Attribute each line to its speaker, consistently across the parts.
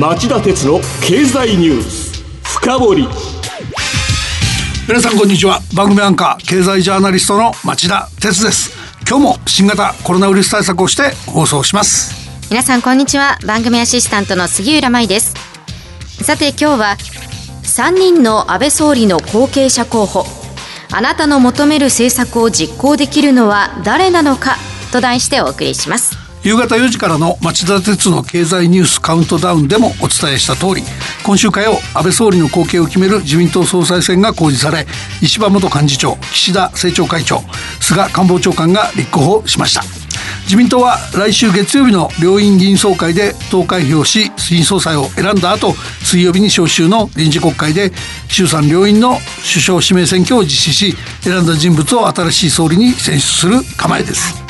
Speaker 1: 町田鉄の経済ニュース深掘り。
Speaker 2: 皆さんこんにちは。番組アンカー経済ジャーナリストの町田鉄です。今日も新型コロナウイルス対策をして放送します。
Speaker 3: 皆さんこんにちは。番組アシスタントの杉浦舞です。さて今日は3人の安倍総理の後継者候補。あなたの求める政策を実行できるのは誰なのかと題してお送りします
Speaker 2: 夕方4時からの町田鉄の経済ニュースカウントダウンでもお伝えした通り今週火曜安倍総理の後継を決める自民党総裁選が公示され石破元幹事長岸田政調会長菅官房長官が立候補しました。自民党は来週月曜日の両院議員総会で投開票し新総裁を選んだ後水曜日に召集の臨時国会で衆参両院の首相指名選挙を実施し選んだ人物を新しい総理に選出する構えです。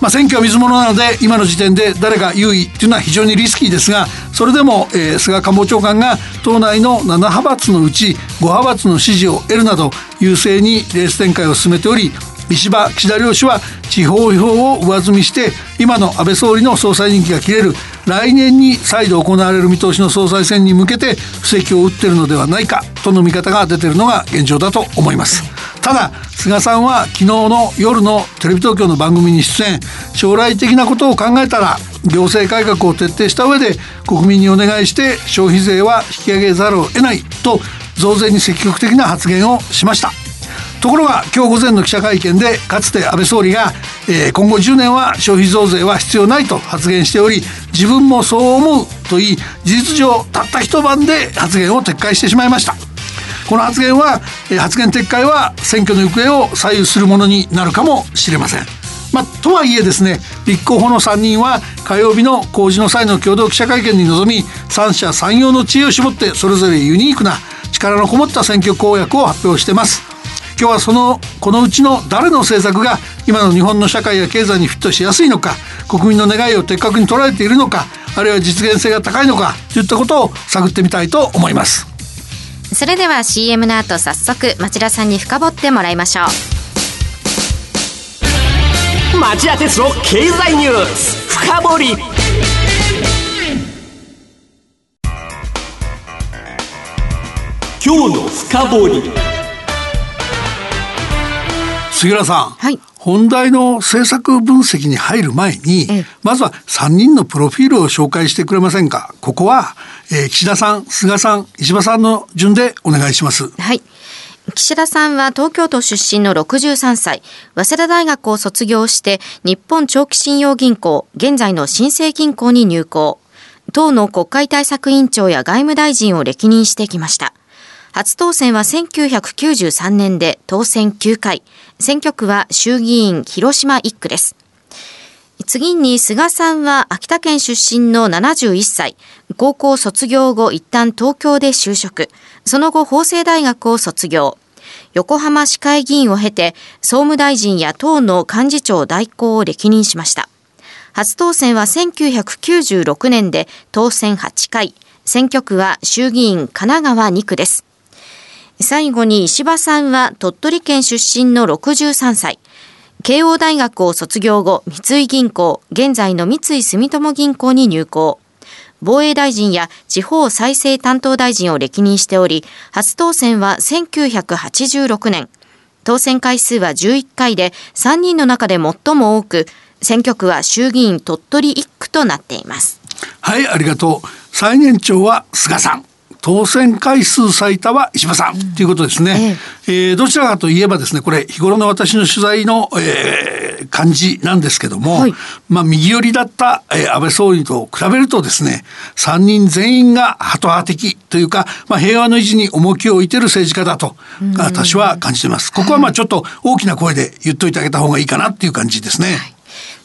Speaker 2: まあ、選挙は水物なので今の時点で誰が優位っていうのは非常にリスキーですがそれでも、えー、菅官房長官が党内の7派閥のうち5派閥の支持を得るなど優勢にレース展開を進めており石破岸田両氏は地方票を上積みして今の安倍総理の総裁任期が切れる来年に再度行われる見通しの総裁選に向けて布石を打ってるのではないかとの見方が出てるのが現状だと思います。ただ菅さんは昨日の夜のテレビ東京の番組に出演。将来的なことを考えたら行政改革を徹底した上で国民にお願いして消費税は引き上げざるを得ないと増税に積極的な発言をしました。ところが今日午前の記者会見でかつて安倍総理が、えー、今後10年は消費増税は必要ないと発言しており自分もそう思うと言い事実上たった一晩で発言を撤回してしまいました。この発言は、え、発言撤回は選挙の行方を左右するものになるかもしれません。まあ、とはいえですね立候補の3人は火曜日の公示の際の共同記者会見に臨み三者三様の知恵を絞ってそれぞれユニークな力のこもった選挙公約を発表してます。今日はそのこのうちの誰の政策が今の日本の社会や経済にフィットしやすいのか国民の願いを的確に捉えているのかあるいは実現性が高いのかといったことを探ってみたいと思います。
Speaker 3: それでは CM の後早速町田さんに深掘ってもらいましょ
Speaker 1: う。町田鉄の経済ニュース深掘り。今日の深掘り。
Speaker 2: 杉浦さん、
Speaker 3: はい、
Speaker 2: 本題の政策分析に入る前に、まずは3人のプロフィールを紹介してくれませんか？ここは、えー、岸田さん菅さん石破さんの順でお願いします。
Speaker 3: はい。岸田さんは東京都出身の63歳、早稲田大学を卒業して日本長期信用銀行、現在の新生銀行に入行。党の国会対策委員長や外務大臣を歴任してきました。初当選は1993年で当選9回。選挙区は衆議院広島1区です。次に菅さんは秋田県出身の71歳。高校卒業後一旦東京で就職。その後法政大学を卒業。横浜市会議員を経て総務大臣や党の幹事長代行を歴任しました。初当選は1996年で当選8回。選挙区は衆議院神奈川2区です。最後に石破さんは鳥取県出身の63歳。慶応大学を卒業後、三井銀行、現在の三井住友銀行に入行。防衛大臣や地方再生担当大臣を歴任しており、初当選は1986年。当選回数は11回で、3人の中で最も多く、選挙区は衆議院鳥取1区となっています。
Speaker 2: はい、ありがとう。最年長は菅さん。当選回数最多は石破さん。ということですね、ええ。えー、どちらかといえばですねこれ日頃の私の取材の、えー、感じなんですけども、はい、まあ右寄りだった、えー、安倍総理と比べるとですね3人全員がハト派的というか、まあ、平和の維持に重きを置いてる政治家だと私は感じています。ここはまあちょっと大きな声で言っといてあげた方がいいかなっていう感じですね。はい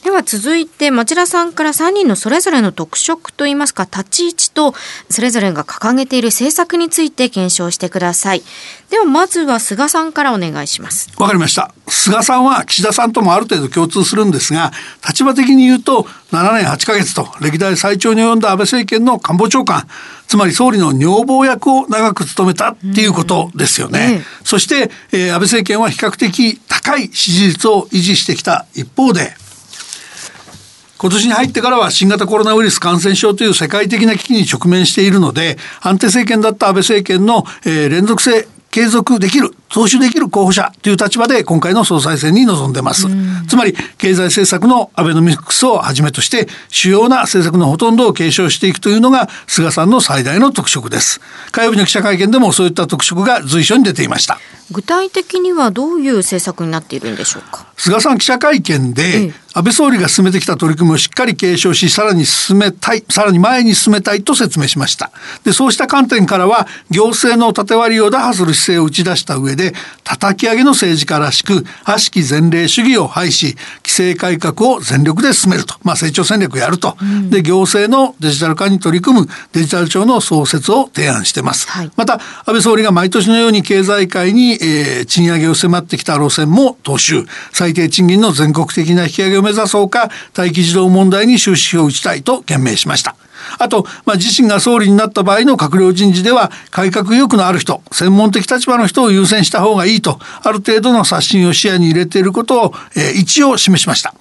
Speaker 3: では続いて町田さんから3人のそれぞれの特色といいますか立ち位置とそれぞれが掲げている政策について検証してください。ではまずは菅さんからお願いします。
Speaker 2: わかりました。菅さんは岸田さんともある程度共通するんですが立場的に言うと7年8ヶ月と歴代最長に及んだ安倍政権の官房長官つまり総理の女房役を長く務めたっていうことですよね。そして、えー、安倍政権は比較的高い支持率を維持してきた一方で今年に入ってからは新型コロナウイルス感染症という世界的な危機に直面しているので安定政権だった安倍政権の、えー、連続性継続できる踏襲できる候補者という立場で今回の総裁選に臨んでます。つまり経済政策のアベノミクスをはじめとして主要な政策のほとんどを継承していくというのが菅さんの最大の特色です。火曜日の記者会見でもそういった特色が随所に出ていました。
Speaker 3: 具体的にはどういう政策になっているんでしょうか？
Speaker 2: 菅さん記者会見で、安倍総理が進めてきた取り組みをしっかり継承しさらに進めたいさらに前に進めたいと説明しました。でそうした観点からは行政の縦割りを打破する姿勢を打ち出した上で叩き上げの政治家らしく悪しき前例主義を廃し制改革を全力で進めると、まあ、成長戦略をやると、うん、で行政のデジタル化に取り組むデジタル庁の創設を提案してます、はい、また安倍総理が毎年のように経済界に、えー、賃上げを迫ってきた路線も踏襲。最低賃金の全国的な引き上げを目指そうか待機児童問題に終止符を打ちたいと言明しました。あと、まあ、自身が総理になった場合の閣僚人事では改革意欲のある人専門的立場の人を優先した方がいいとある程度の刷新を視野に入れていることを、えー、一応示しました。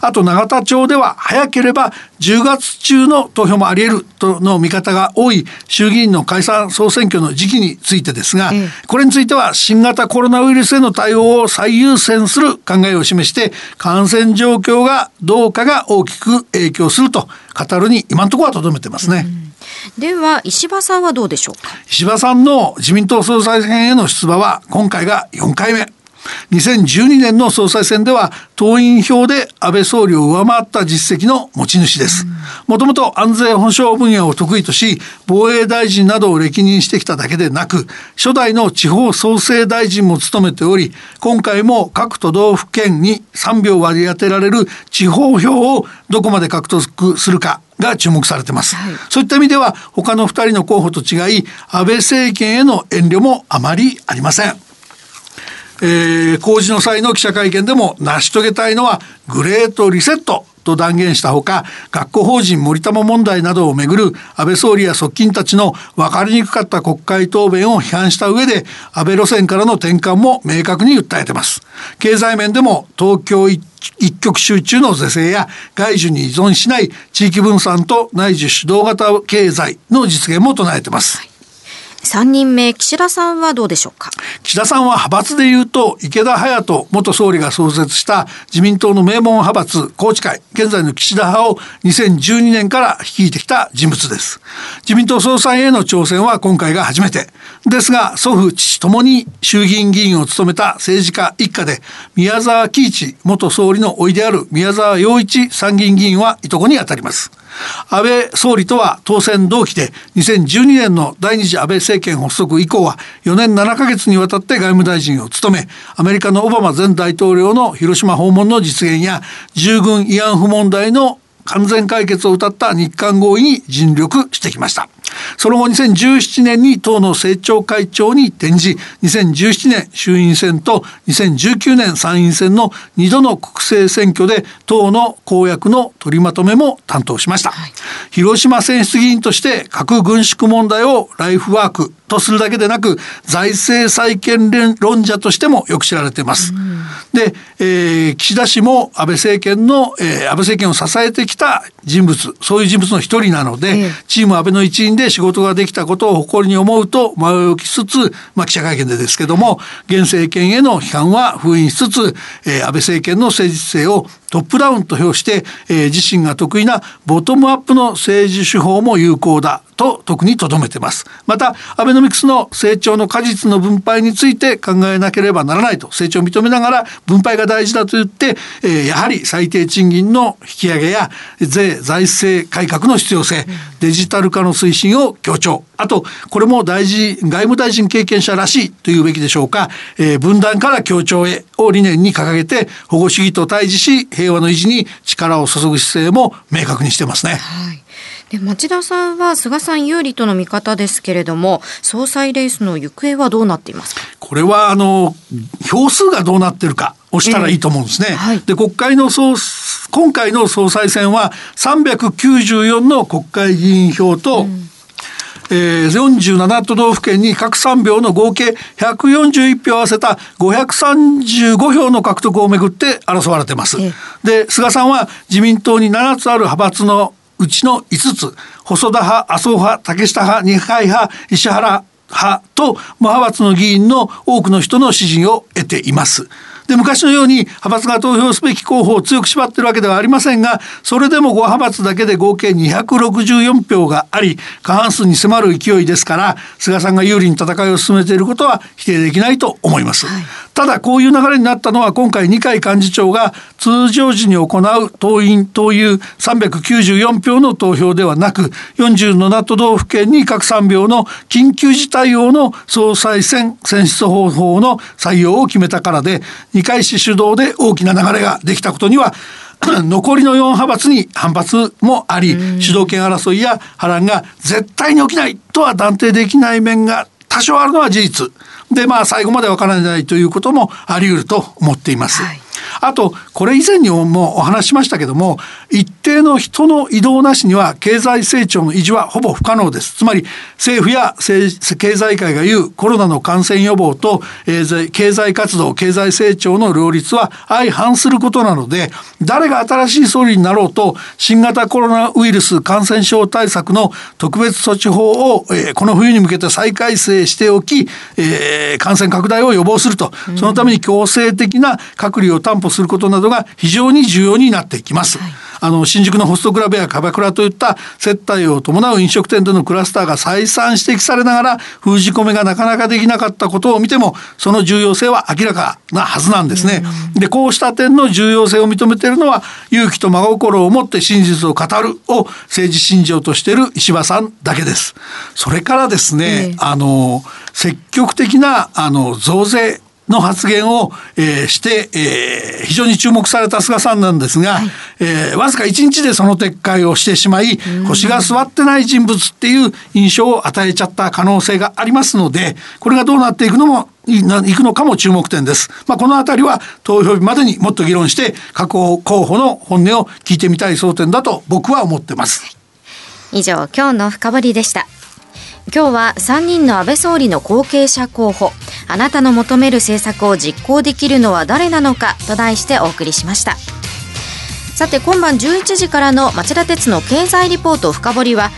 Speaker 2: あと永田町では早ければ10月中の投票もあり得るとの見方が多い衆議院の解散総選挙の時期についてですが、これについては新型コロナウイルスへの対応を最優先する考えを示して感染状況がどうかが大きく影響すると語るに今のところはとどめてますね。うん。
Speaker 3: では石破さんはどうでしょうか？
Speaker 2: 石破さんの自民党総裁選への出馬は今回が4回目2012年の総裁選では党員票で安倍総理を上回った実績の持ち主です。もともと安全保障分野を得意とし、防衛大臣などを歴任してきただけでなく、初代の地方創生大臣も務めており、今回も各都道府県に3秒割り当てられる地方票をどこまで獲得するかが注目されてます、はい、そういった意味では他の2人の候補と違い安倍政権への遠慮もあまりありませんえー、工事の際の記者会見でも成し遂げたいのはグレートリセットと断言したほか学校法人森友問題などをめぐる安倍総理や側近たちの分かりにくかった国会答弁を批判した上で安倍路線からの転換も明確に訴えてます。経済面でも東京一極集中の是正や外需に依存しない地域分散と内需主導型経済の実現も唱えてます、はい
Speaker 3: 3人目、岸田さんはどうでしょうか？
Speaker 2: 岸田さんは派閥で言うと、池田隼人元総理が創設した自民党の名門派閥、宏池会、現在の岸田派を2012年から率いてきた人物です。自民党総裁への挑戦は今回が初めて。ですが、祖父、父ともに衆議院議員を務めた政治家一家で、宮沢喜一元総理の甥である宮沢洋一参議院議員はいとこにあたります。安倍総理とは当選同期で2012年の第二次安倍政権発足以降は4年7ヶ月にわたって外務大臣を務めアメリカのオバマ前大統領の広島訪問の実現や従軍慰安婦問題の完全解決を謳った日韓合意に尽力してきました。その後2017年に党の政調会長に転じ2017年衆院選と2019年参院選の2度の国政選挙で党の公約の取りまとめも担当しました、はい、広島選出議員として核軍縮問題をライフワークとするだけでなく財政再建論者としてもよく知られています。で、えー、岸田氏も安倍政権の、えー、安倍政権を支えてきた人物そういう人物の一人なので、えー、チーム安倍の一員で仕事ができたことを誇りに思うと前置きしつつ、まあ、記者会見でですけども現政権への批判は封印しつつ、えー、安倍政権の政治性をトップダウンと評して、えー、自身が得意なボトムアップの政治手法も有効だと特にとどめてます。またアベノミクスの成長の果実の分配について考えなければならないと成長を認めながら分配が大事だと言って、えー、やはり最低賃金の引き上げや税財政改革の必要性デジタル化の推進を強調。あとこれも大事外務大臣経験者らしいというべきでしょうか、えー、分断から協調へを理念に掲げて保護主義と対峙し平和の維持に力を注ぐ姿勢も明確にしてますね。はい。
Speaker 3: で町田さんは菅さん有利との見方ですけれども総裁レースの行方はどうなっていますか？
Speaker 2: これはあの票数がどうなってるかをしたらいいと思うんですね。えーはい、で国会の総今回の総裁選は394の国会議員票と、うん。えー、47都道府県に各3票の合計141票合わせた535票の獲得をめぐって争われてます。で菅さんは自民党に7つある派閥のうちの5つ細田派麻生派竹下派二階派石原派と無派閥の議員の多くの人の支持を得ています。で昔のように派閥が投票すべき候補を強く縛ってるわけではありませんがそれでも5派閥だけで合計264票があり過半数に迫る勢いですから菅さんが有利に戦いを進めていることは否定できないと思います。はいただこういう流れになったのは今回二階幹事長が通常時に行う党員党友394票の投票ではなく47都道府県に各3票の緊急事態用の総裁選選出方法の採用を決めたからで二階氏主導で大きな流れができたことには 残りの4派閥に反発もあり主導権争いや波乱が絶対に起きないとは断定できない面が多少あるのは事実。でまあ最後までわからないということもあり得ると思っています。はいあとこれ以前にもお話しましたけども一定の人の移動なしには経済成長の維持はほぼ不可能です。つまり政府や経済界が言うコロナの感染予防と、え、経済活動経済成長の両立は相反することなので誰が新しい総理になろうと新型コロナウイルス感染症対策の特別措置法を、え、この冬に向けて再改正しておき、え、感染拡大を予防すると。そのために強制的な隔離を担保保することなどが非常に重要になってきます。はい、あの新宿のホストクラブやキャバクラといった接待を伴う飲食店でのクラスターが再三指摘されながら封じ込めがなかなかできなかったことを見てもその重要性は明らかなはずなんですね。でこうした点の重要性を認めているのは勇気と真心を持って真実を語るを政治信条としている石破さんだけです。それからですね、えー、あの積極的なあの増税の発言を、えー、して、えー、非常に注目された菅さんなんですが、はい、えー、わずか1日でその撤回をしてしまい腰が座ってない人物っていう印象を与えちゃった可能性がありますのでこれがどうなっていくのもいくのかも注目点です。まあ、この辺りは投票日までにもっと議論して各候補の本音を聞いてみたい争点だと僕は思ってます。
Speaker 3: 以上今日の深掘りでした。今日は3人の安倍総理の後継者候補。あなたの求める政策を実行できるのは誰なのか？と題してお送りしました。さて今晩11時からの町田鉄の経済リポート深掘りは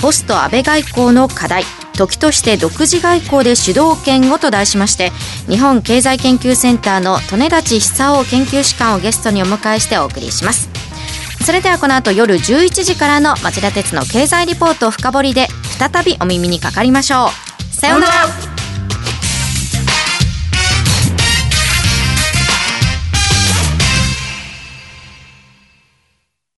Speaker 3: ポスト安倍外交の課題。時として独自外交で主導権をと題しまして日本経済研究センターの利根立久夫研究士官をゲストにお迎えしてお送りします。それではこの後夜11時からの町田鉄の経済リポート深掘りで再びお耳にかかりましょう。さようなら。